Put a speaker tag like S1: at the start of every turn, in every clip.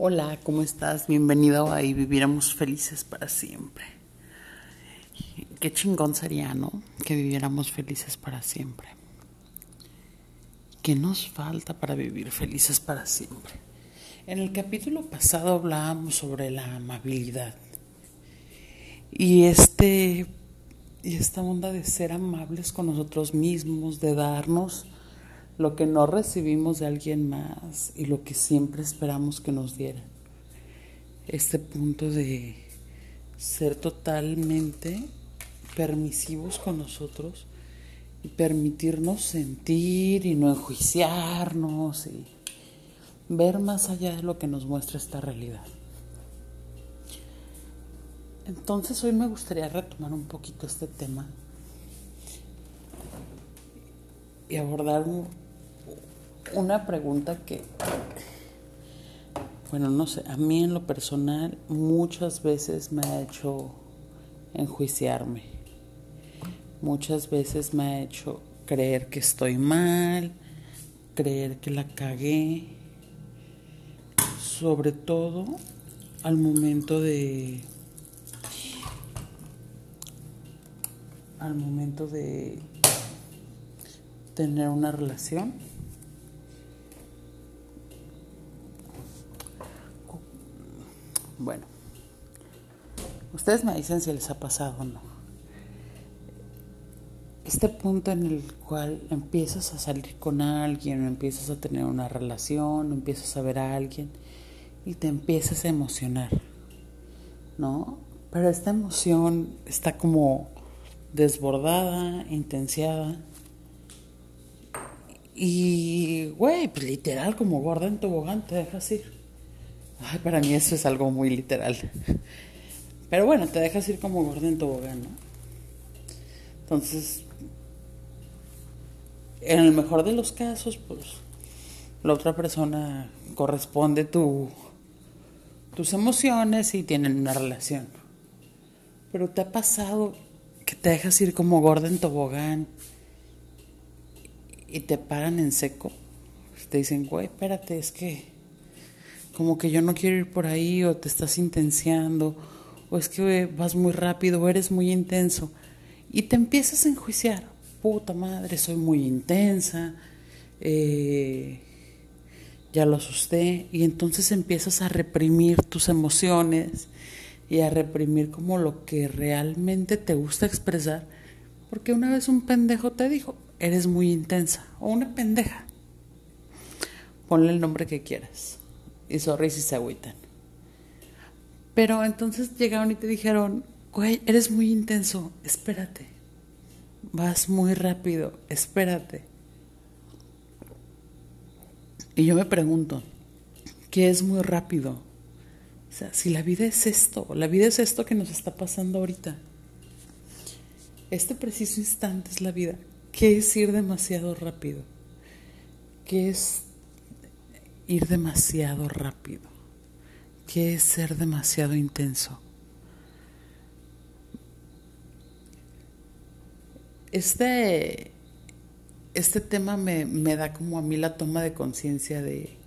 S1: Hola, ¿cómo estás? Bienvenido a Y Viviéramos Felices para Siempre. Qué chingón sería, ¿no? Que viviéramos felices para siempre. ¿Qué nos falta para vivir felices para siempre? En el capítulo pasado hablábamos sobre la amabilidad. Y este y esta onda de ser amables con nosotros mismos, de darnos lo que no recibimos de alguien más y lo que siempre esperamos que nos dieran. Este punto de ser totalmente permisivos con nosotros y permitirnos sentir y no enjuiciarnos y ver más allá de lo que nos muestra esta realidad. Entonces hoy me gustaría retomar un poquito este tema y abordar un, una pregunta que, bueno, no sé, a mí en lo personal muchas veces me ha hecho enjuiciarme. Muchas veces me ha hecho creer que estoy mal, creer que la cagué, sobre todo al momento de al momento de tener una relación Bueno, ustedes me dicen si les ha pasado o no. Este punto en el cual empiezas a salir con alguien, o empiezas a tener una relación, empiezas a ver a alguien y te empiezas a emocionar, ¿no? Pero esta emoción está como desbordada, intensiada. Y, güey, pues literal, como gorda en tobogán, te dejas ir. Ay, para mí eso es algo muy literal. Pero bueno, te dejas ir como gordo en tobogán, ¿no? Entonces, en el mejor de los casos, pues la otra persona corresponde tu, tus emociones y tienen una relación. Pero te ha pasado que te dejas ir como gorda en tobogán y te paran en seco. Te dicen, güey, espérate, es que como que yo no quiero ir por ahí o te estás intenciando o es que vas muy rápido o eres muy intenso y te empiezas a enjuiciar, puta madre, soy muy intensa, eh, ya lo asusté y entonces empiezas a reprimir tus emociones y a reprimir como lo que realmente te gusta expresar porque una vez un pendejo te dijo, eres muy intensa o una pendeja, ponle el nombre que quieras y sorry si se agüitan. Pero entonces llegaron y te dijeron, güey, eres muy intenso, espérate. Vas muy rápido, espérate. Y yo me pregunto, ¿qué es muy rápido? O sea, si la vida es esto, la vida es esto que nos está pasando ahorita. Este preciso instante es la vida. ¿Qué es ir demasiado rápido? ¿Qué es ir demasiado rápido, que es ser demasiado intenso. Este, este tema me, me da como a mí la toma de conciencia de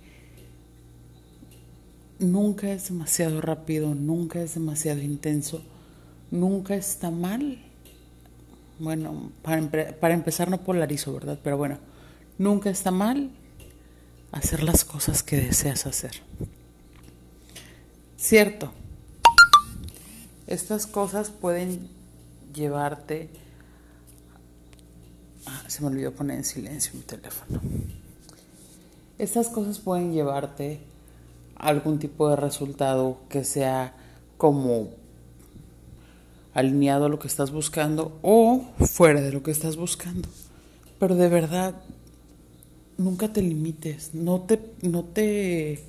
S1: nunca es demasiado rápido, nunca es demasiado intenso, nunca está mal. Bueno, para, para empezar no polarizo, ¿verdad? Pero bueno, nunca está mal hacer las cosas que deseas hacer. Cierto, estas cosas pueden llevarte... Se me olvidó poner en silencio mi teléfono. Estas cosas pueden llevarte a algún tipo de resultado que sea como alineado a lo que estás buscando o fuera de lo que estás buscando. Pero de verdad, nunca te limites, no te, no te,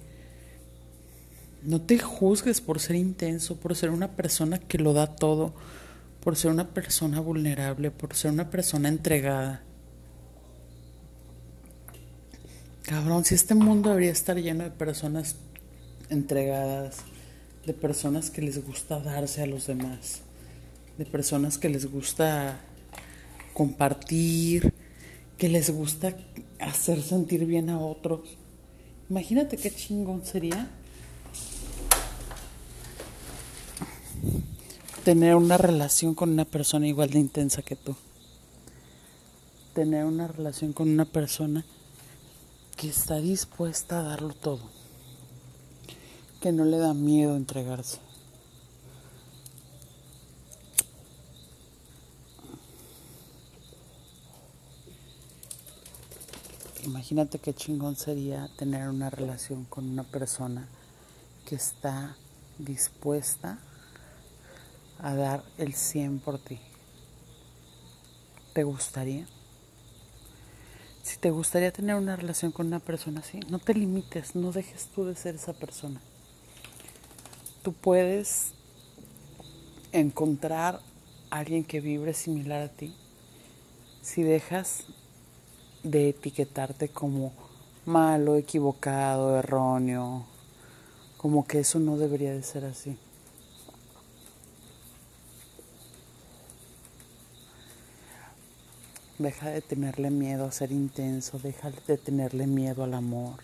S1: no te juzgues por ser intenso, por ser una persona que lo da todo, por ser una persona vulnerable, por ser una persona entregada. Cabrón, si este mundo debería estar lleno de personas entregadas, de personas que les gusta darse a los demás, de personas que les gusta compartir, que les gusta hacer sentir bien a otros. Imagínate qué chingón sería tener una relación con una persona igual de intensa que tú. Tener una relación con una persona que está dispuesta a darlo todo. Que no le da miedo entregarse. Imagínate qué chingón sería tener una relación con una persona que está dispuesta a dar el 100 por ti. ¿Te gustaría? Si te gustaría tener una relación con una persona así, no te limites, no dejes tú de ser esa persona. Tú puedes encontrar a alguien que vibre similar a ti si dejas de etiquetarte como malo, equivocado, erróneo, como que eso no debería de ser así. Deja de tenerle miedo a ser intenso, deja de tenerle miedo al amor,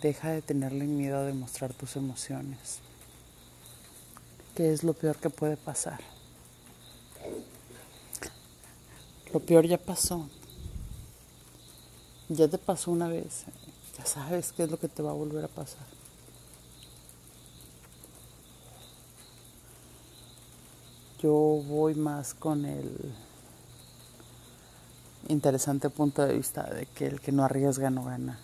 S1: deja de tenerle miedo a demostrar tus emociones. ¿Qué es lo peor que puede pasar? Lo peor ya pasó, ya te pasó una vez, ya sabes qué es lo que te va a volver a pasar. Yo voy más con el interesante punto de vista de que el que no arriesga no gana.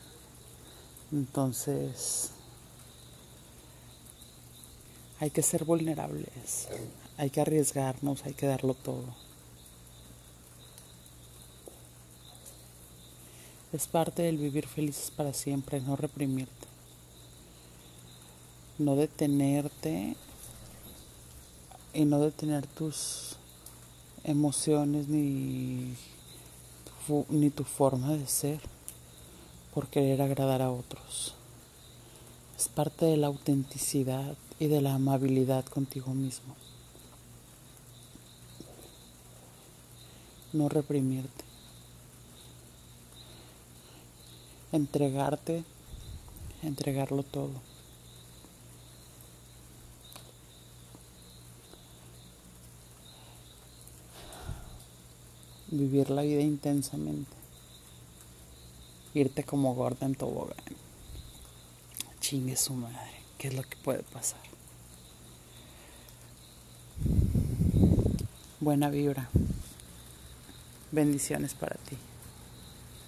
S1: Entonces, hay que ser vulnerables, hay que arriesgarnos, hay que darlo todo. Es parte del vivir felices para siempre, no reprimirte. No detenerte y no detener tus emociones ni ni tu forma de ser por querer agradar a otros. Es parte de la autenticidad y de la amabilidad contigo mismo. No reprimirte. Entregarte, entregarlo todo. Vivir la vida intensamente. Irte como gorda en tobogán. Chingue su madre. ¿Qué es lo que puede pasar? Buena vibra. Bendiciones para ti.